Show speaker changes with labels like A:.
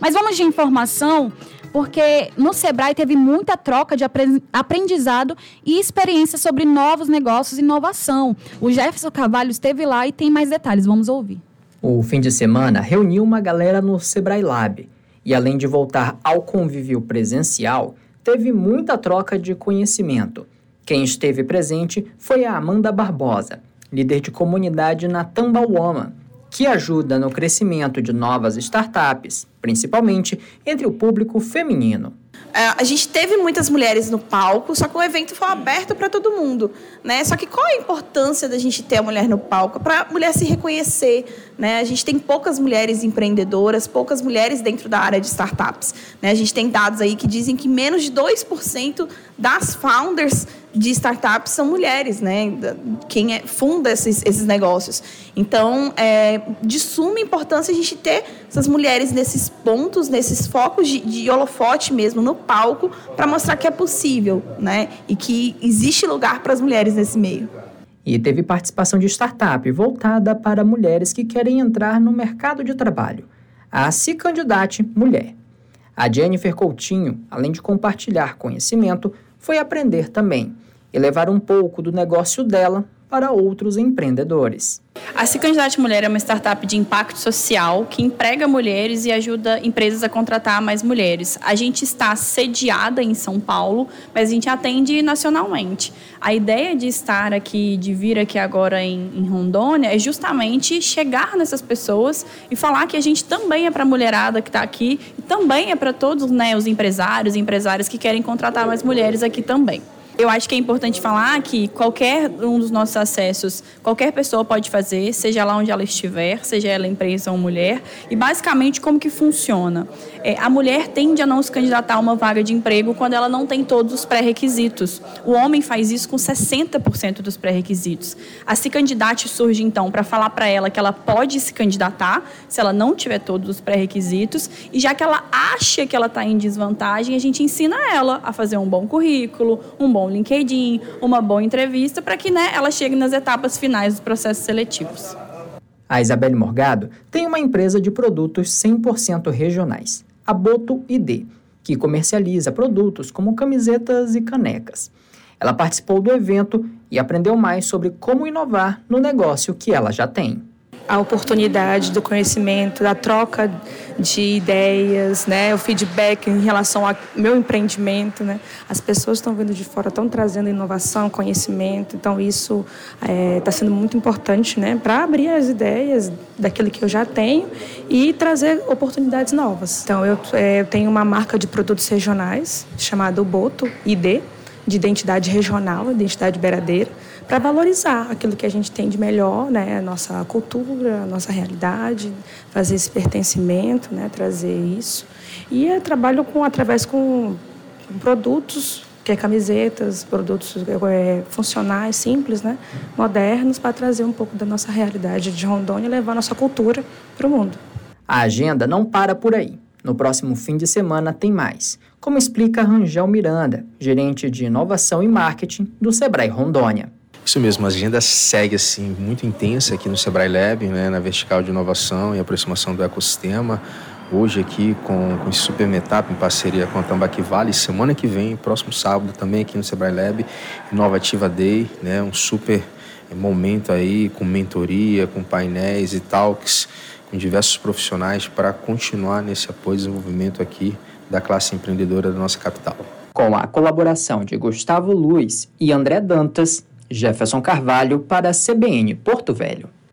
A: Mas vamos de informação, porque no Sebrae teve muita troca de aprendizado e experiência sobre novos negócios e inovação. O Jefferson Carvalho esteve lá e tem mais detalhes. Vamos ouvir.
B: O fim de semana reuniu uma galera no Sebrae Lab. E além de voltar ao convívio presencial, teve muita troca de conhecimento. Quem esteve presente foi a Amanda Barbosa, líder de comunidade na Tambauama, que ajuda no crescimento de novas startups, principalmente entre o público feminino.
C: É, a gente teve muitas mulheres no palco, só que o evento foi aberto para todo mundo, né? Só que qual a importância da gente ter a mulher no palco? Para a mulher se reconhecer, né? A gente tem poucas mulheres empreendedoras, poucas mulheres dentro da área de startups, né? A gente tem dados aí que dizem que menos de 2% das founders de startups são mulheres, né? Quem é, funda esses, esses negócios. Então, é de suma importância a gente ter essas mulheres nesses pontos, nesses focos de, de holofote mesmo, no palco, para mostrar que é possível, né? E que existe lugar para as mulheres nesse meio.
B: E teve participação de startup voltada para mulheres que querem entrar no mercado de trabalho. A Se Candidate Mulher. A Jennifer Coutinho, além de compartilhar conhecimento, foi aprender também e levar um pouco do negócio dela para outros empreendedores.
D: A Se Candidate Mulher é uma startup de impacto social que emprega mulheres e ajuda empresas a contratar mais mulheres. A gente está sediada em São Paulo, mas a gente atende nacionalmente. A ideia de estar aqui, de vir aqui agora em, em Rondônia, é justamente chegar nessas pessoas e falar que a gente também é para a mulherada que está aqui e também é para todos né, os empresários e empresárias que querem contratar mais mulheres aqui também. Eu acho que é importante falar que qualquer um dos nossos acessos, qualquer pessoa pode fazer, seja lá onde ela estiver, seja ela empresa ou mulher. E basicamente como que funciona? É, a mulher tende a não se candidatar a uma vaga de emprego quando ela não tem todos os pré-requisitos. O homem faz isso com 60% dos pré-requisitos. A se candidate surge então para falar para ela que ela pode se candidatar se ela não tiver todos os pré-requisitos e já que ela acha que ela está em desvantagem, a gente ensina ela a fazer um bom currículo, um bom LinkedIn, uma boa entrevista para que né, ela chegue nas etapas finais dos processos seletivos.
B: A Isabelle Morgado tem uma empresa de produtos 100% regionais, a Boto ID, que comercializa produtos como camisetas e canecas. Ela participou do evento e aprendeu mais sobre como inovar no negócio que ela já tem
E: a oportunidade do conhecimento, da troca de ideias, né, o feedback em relação ao meu empreendimento, né, as pessoas estão vindo de fora, estão trazendo inovação, conhecimento, então isso está é, tá sendo muito importante, né, para abrir as ideias daquilo que eu já tenho e trazer oportunidades novas. Então eu, é, eu tenho uma marca de produtos regionais chamada Boto ID, de identidade regional, identidade beiradeira para valorizar aquilo que a gente tem de melhor, né, nossa cultura, nossa realidade, fazer esse pertencimento, né, trazer isso. E eu trabalho com através com produtos que é camisetas, produtos é, funcionais, simples, né, modernos, para trazer um pouco da nossa realidade de Rondônia e levar nossa cultura para o mundo.
B: A agenda não para por aí. No próximo fim de semana tem mais, como explica Rangel Miranda, gerente de inovação e marketing do Sebrae Rondônia.
F: Isso mesmo, a agenda segue assim muito intensa aqui no Sebrae Lab, né, na vertical de inovação e aproximação do ecossistema. Hoje aqui com, com esse Super Metap em parceria com a Tambaqui Vale, semana que vem, próximo sábado também aqui no Sebrae Lab, Inovativa Day, né, um super momento aí com mentoria, com painéis e talks com diversos profissionais para continuar nesse apoio e desenvolvimento aqui da classe empreendedora da nossa capital.
B: Com a colaboração de Gustavo Luiz e André Dantas, Jefferson Carvalho para a CBN Porto Velho.